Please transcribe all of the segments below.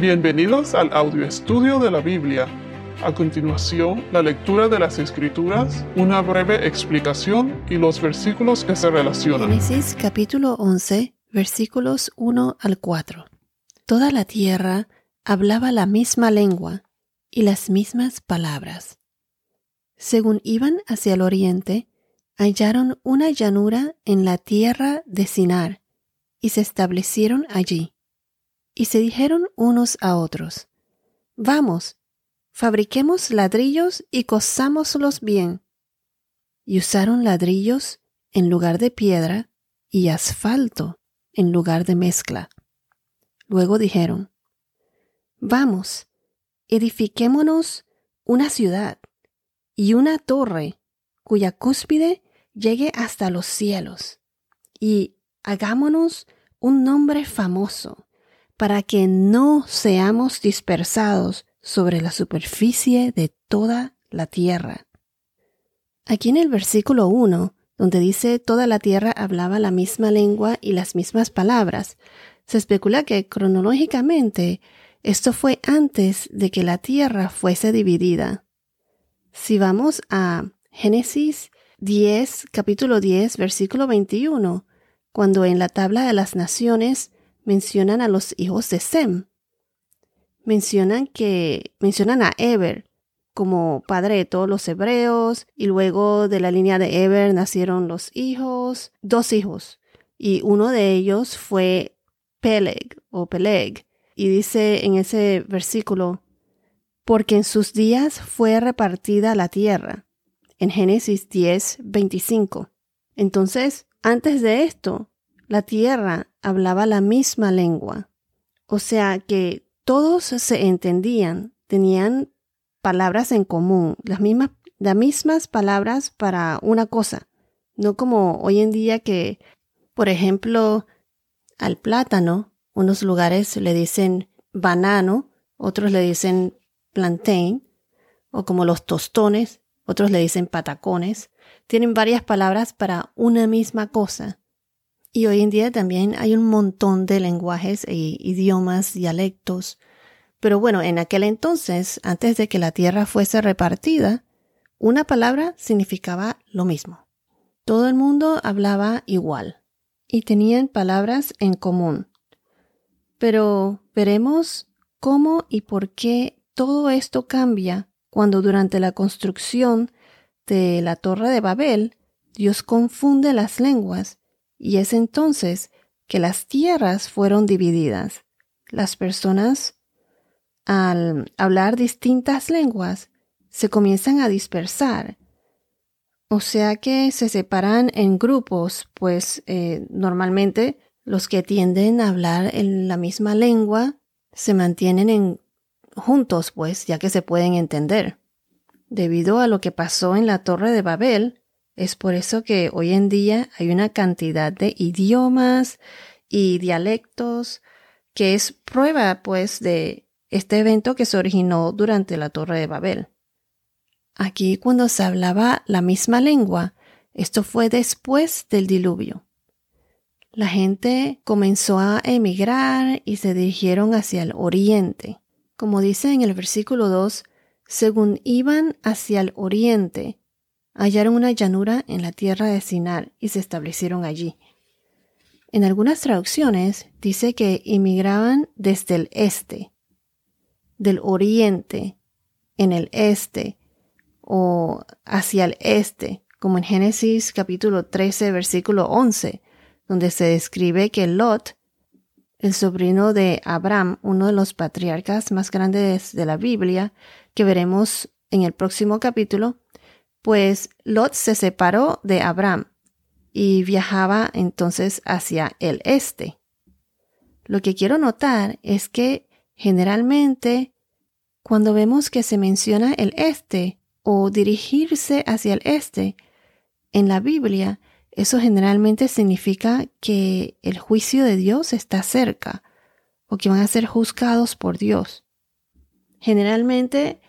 Bienvenidos al audio estudio de la Biblia. A continuación, la lectura de las Escrituras, una breve explicación y los versículos que se relacionan. Génesis capítulo 11, versículos 1 al 4. Toda la tierra hablaba la misma lengua y las mismas palabras. Según iban hacia el oriente, hallaron una llanura en la tierra de Sinar y se establecieron allí. Y se dijeron unos a otros, Vamos, fabriquemos ladrillos y cosámoslos bien. Y usaron ladrillos en lugar de piedra y asfalto en lugar de mezcla. Luego dijeron, Vamos, edifiquémonos una ciudad y una torre cuya cúspide llegue hasta los cielos, y hagámonos un nombre famoso para que no seamos dispersados sobre la superficie de toda la tierra. Aquí en el versículo 1, donde dice toda la tierra hablaba la misma lengua y las mismas palabras, se especula que cronológicamente esto fue antes de que la tierra fuese dividida. Si vamos a Génesis 10, capítulo 10, versículo 21, cuando en la tabla de las naciones mencionan a los hijos de Sem. Mencionan que mencionan a Eber como padre de todos los hebreos y luego de la línea de Eber nacieron los hijos, dos hijos, y uno de ellos fue Peleg o Peleg. Y dice en ese versículo, porque en sus días fue repartida la tierra. En Génesis 10, 25. Entonces, antes de esto, la tierra hablaba la misma lengua. O sea que todos se entendían, tenían palabras en común, las mismas, las mismas palabras para una cosa. No como hoy en día que, por ejemplo, al plátano, unos lugares le dicen banano, otros le dicen plantain, o como los tostones, otros le dicen patacones. Tienen varias palabras para una misma cosa. Y hoy en día también hay un montón de lenguajes e idiomas, dialectos. Pero bueno, en aquel entonces, antes de que la tierra fuese repartida, una palabra significaba lo mismo. Todo el mundo hablaba igual y tenían palabras en común. Pero veremos cómo y por qué todo esto cambia cuando durante la construcción de la Torre de Babel Dios confunde las lenguas y es entonces que las tierras fueron divididas. Las personas, al hablar distintas lenguas, se comienzan a dispersar. O sea que se separan en grupos, pues eh, normalmente los que tienden a hablar en la misma lengua se mantienen en, juntos, pues ya que se pueden entender. Debido a lo que pasó en la Torre de Babel, es por eso que hoy en día hay una cantidad de idiomas y dialectos que es prueba pues de este evento que se originó durante la Torre de Babel. Aquí cuando se hablaba la misma lengua, esto fue después del diluvio. La gente comenzó a emigrar y se dirigieron hacia el oriente. Como dice en el versículo 2, según iban hacia el oriente, hallaron una llanura en la tierra de Sinar y se establecieron allí. En algunas traducciones dice que inmigraban desde el este, del oriente, en el este o hacia el este, como en Génesis capítulo 13, versículo 11, donde se describe que Lot, el sobrino de Abraham, uno de los patriarcas más grandes de la Biblia, que veremos en el próximo capítulo, pues Lot se separó de Abraham y viajaba entonces hacia el este. Lo que quiero notar es que generalmente cuando vemos que se menciona el este o dirigirse hacia el este en la Biblia, eso generalmente significa que el juicio de Dios está cerca o que van a ser juzgados por Dios. Generalmente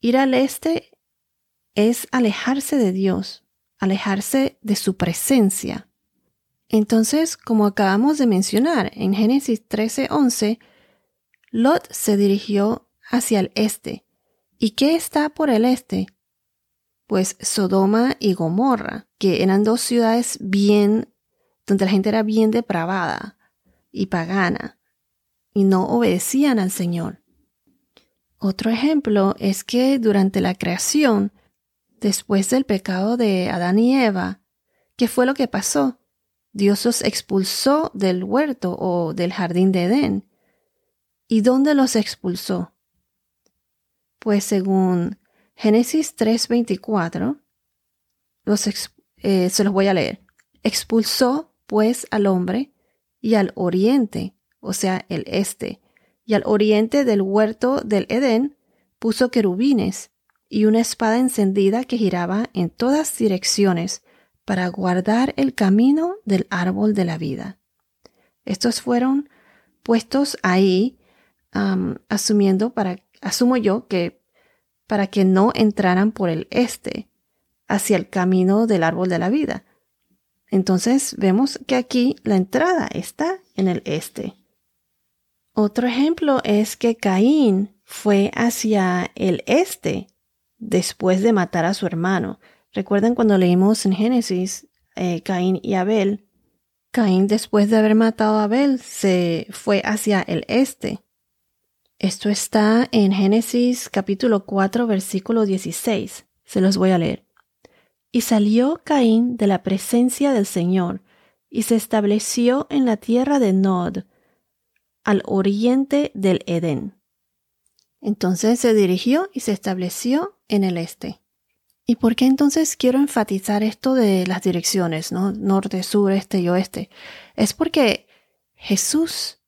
ir al este es alejarse de Dios, alejarse de su presencia. Entonces, como acabamos de mencionar en Génesis 13:11, Lot se dirigió hacia el este. ¿Y qué está por el este? Pues Sodoma y Gomorra, que eran dos ciudades bien, donde la gente era bien depravada y pagana, y no obedecían al Señor. Otro ejemplo es que durante la creación, después del pecado de Adán y Eva, ¿qué fue lo que pasó? Dios los expulsó del huerto o del jardín de Edén. ¿Y dónde los expulsó? Pues según Génesis 3:24, eh, se los voy a leer. Expulsó pues al hombre y al oriente, o sea, el este, y al oriente del huerto del Edén puso querubines y una espada encendida que giraba en todas direcciones para guardar el camino del árbol de la vida. Estos fueron puestos ahí, asumiendo para, asumo yo que para que no entraran por el este, hacia el camino del árbol de la vida. Entonces vemos que aquí la entrada está en el este. Otro ejemplo es que Caín fue hacia el este después de matar a su hermano. Recuerden cuando leímos en Génesis eh, Caín y Abel. Caín después de haber matado a Abel se fue hacia el este. Esto está en Génesis capítulo 4 versículo 16. Se los voy a leer. Y salió Caín de la presencia del Señor y se estableció en la tierra de Nod, al oriente del Edén. Entonces se dirigió y se estableció en el este. ¿Y por qué entonces quiero enfatizar esto de las direcciones, ¿no? Norte, sur, este y oeste? Es porque Jesús,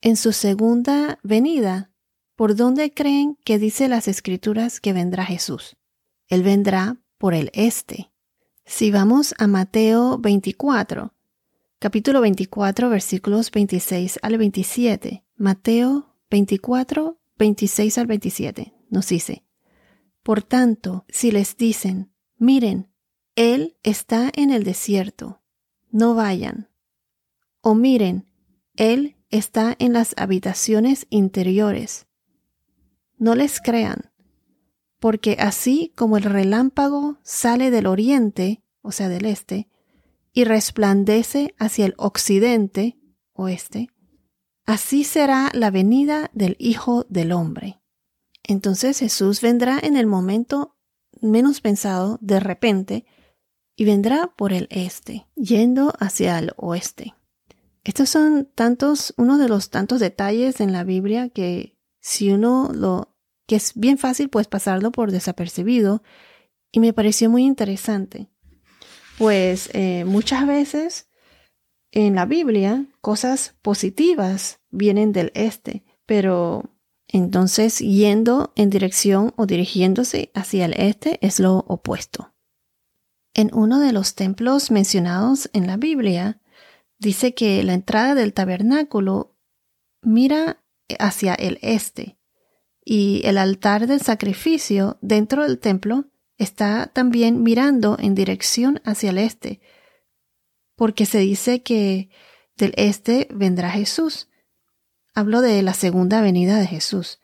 en su segunda venida, ¿por dónde creen que dice las escrituras que vendrá Jesús? Él vendrá por el este. Si vamos a Mateo 24, capítulo 24, versículos 26 al 27, Mateo 24, 26 al 27, nos dice, por tanto, si les dicen, miren, Él está en el desierto, no vayan. O miren, Él está en las habitaciones interiores. No les crean, porque así como el relámpago sale del oriente, o sea, del este, y resplandece hacia el occidente, oeste, así será la venida del Hijo del Hombre. Entonces Jesús vendrá en el momento menos pensado, de repente, y vendrá por el este, yendo hacia el oeste. Estos son tantos, uno de los tantos detalles en la Biblia que si uno lo, que es bien fácil pues pasarlo por desapercibido, y me pareció muy interesante. Pues eh, muchas veces en la Biblia cosas positivas vienen del este, pero entonces, yendo en dirección o dirigiéndose hacia el este es lo opuesto. En uno de los templos mencionados en la Biblia, dice que la entrada del tabernáculo mira hacia el este y el altar del sacrificio dentro del templo está también mirando en dirección hacia el este, porque se dice que del este vendrá Jesús hablo de la segunda venida de Jesús.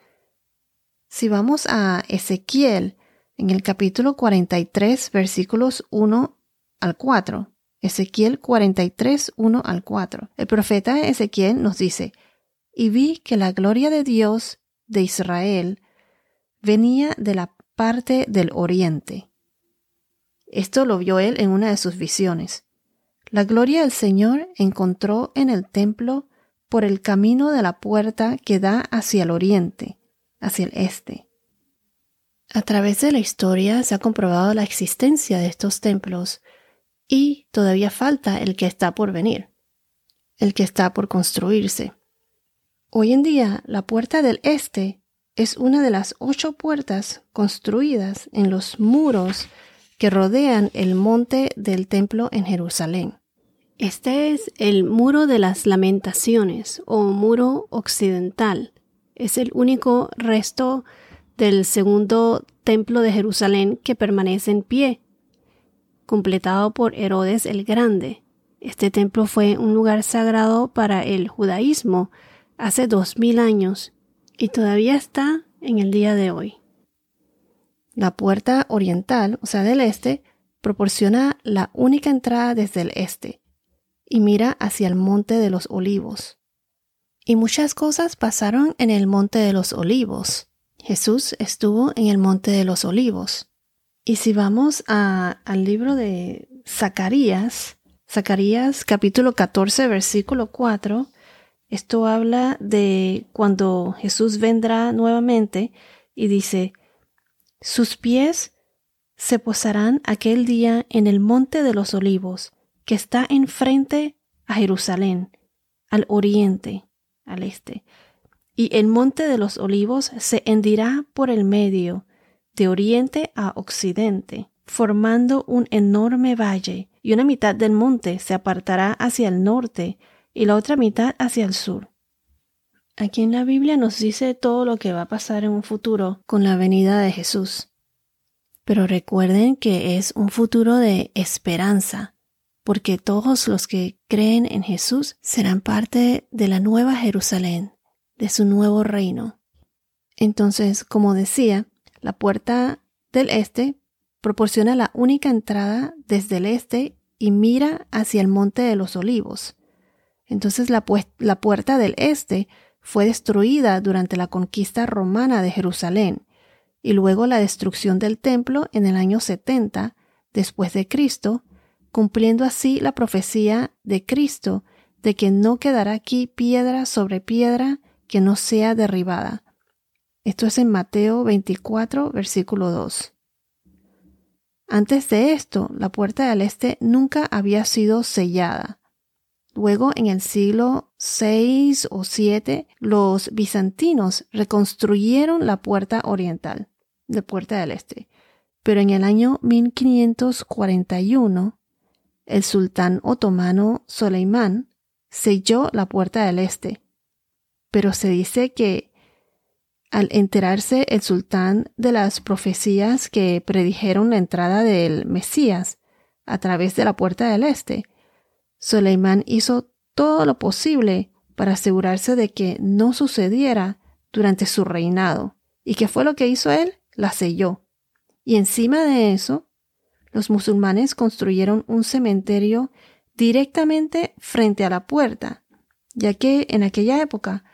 Si vamos a Ezequiel, en el capítulo 43, versículos 1 al 4, Ezequiel 43, 1 al 4, el profeta Ezequiel nos dice, y vi que la gloria de Dios de Israel venía de la parte del oriente. Esto lo vio él en una de sus visiones. La gloria del Señor encontró en el templo por el camino de la puerta que da hacia el oriente, hacia el este. A través de la historia se ha comprobado la existencia de estos templos y todavía falta el que está por venir, el que está por construirse. Hoy en día, la puerta del este es una de las ocho puertas construidas en los muros que rodean el monte del templo en Jerusalén. Este es el muro de las lamentaciones o muro occidental. Es el único resto del segundo templo de Jerusalén que permanece en pie, completado por Herodes el Grande. Este templo fue un lugar sagrado para el judaísmo hace dos mil años y todavía está en el día de hoy. La puerta oriental, o sea, del este, proporciona la única entrada desde el este y mira hacia el monte de los olivos. Y muchas cosas pasaron en el monte de los olivos. Jesús estuvo en el monte de los olivos. Y si vamos al libro de Zacarías, Zacarías capítulo 14, versículo 4, esto habla de cuando Jesús vendrá nuevamente y dice, sus pies se posarán aquel día en el monte de los olivos, que está enfrente a Jerusalén, al oriente, al este. Y el monte de los olivos se hendirá por el medio, de oriente a occidente, formando un enorme valle, y una mitad del monte se apartará hacia el norte y la otra mitad hacia el sur. Aquí en la Biblia nos dice todo lo que va a pasar en un futuro con la venida de Jesús. Pero recuerden que es un futuro de esperanza, porque todos los que creen en Jesús serán parte de la nueva Jerusalén, de su nuevo reino. Entonces, como decía, la puerta del este proporciona la única entrada desde el este y mira hacia el monte de los olivos. Entonces la, puerta del este fue destruida durante la conquista romana de Jerusalén y luego la destrucción del templo en el año 70 después de Cristo, cumpliendo así la profecía de Cristo de que no quedará aquí piedra sobre piedra que no sea derribada. Esto es en Mateo 24, versículo 2. Antes de esto, la puerta del este nunca había sido sellada. Luego, en el siglo VI o VII, los bizantinos reconstruyeron la puerta oriental, de puerta del este. Pero en el año 1541, el sultán otomano Soleimán selló la puerta del este. Pero se dice que al enterarse el sultán de las profecías que predijeron la entrada del Mesías a través de la puerta del este, Soleimán hizo todo lo posible para asegurarse de que no sucediera durante su reinado. ¿Y qué fue lo que hizo él? La selló. Y encima de eso, los musulmanes construyeron un cementerio directamente frente a la puerta, ya que en aquella época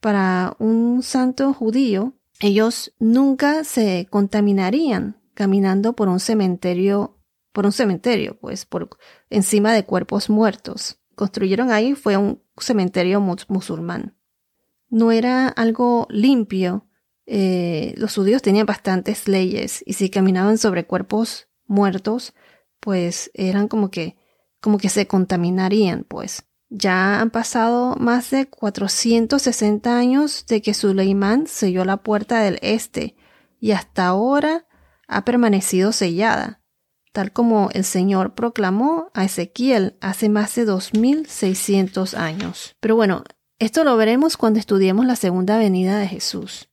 para un santo judío, ellos nunca se contaminarían caminando por un cementerio, por un cementerio, pues por encima de cuerpos muertos. Construyeron ahí fue un cementerio musulmán. No era algo limpio. Eh, los judíos tenían bastantes leyes y si caminaban sobre cuerpos muertos, pues eran como que, como que se contaminarían, pues. Ya han pasado más de 460 años de que Suleimán selló la puerta del este y hasta ahora ha permanecido sellada, tal como el Señor proclamó a Ezequiel hace más de 2600 años. Pero bueno, esto lo veremos cuando estudiemos la segunda venida de Jesús.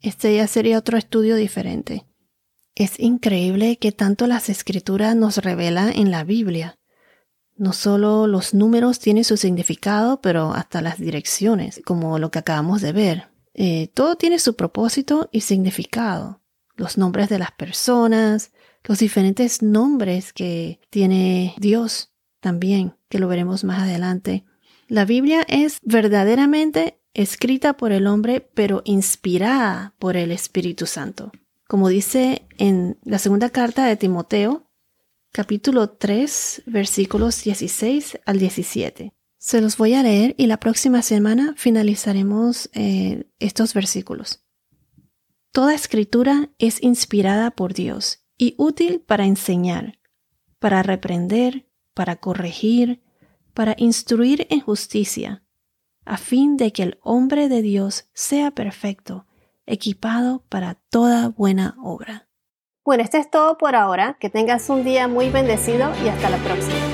Este ya sería otro estudio diferente. Es increíble que tanto las escrituras nos revelan en la Biblia. No solo los números tienen su significado, pero hasta las direcciones, como lo que acabamos de ver. Eh, todo tiene su propósito y significado. Los nombres de las personas, los diferentes nombres que tiene Dios también, que lo veremos más adelante. La Biblia es verdaderamente escrita por el hombre, pero inspirada por el Espíritu Santo. Como dice en la segunda carta de Timoteo, capítulo 3, versículos 16 al 17. Se los voy a leer y la próxima semana finalizaremos eh, estos versículos. Toda escritura es inspirada por Dios y útil para enseñar, para reprender, para corregir, para instruir en justicia, a fin de que el hombre de Dios sea perfecto, equipado para toda buena obra. Bueno, esto es todo por ahora. Que tengas un día muy bendecido y hasta la próxima.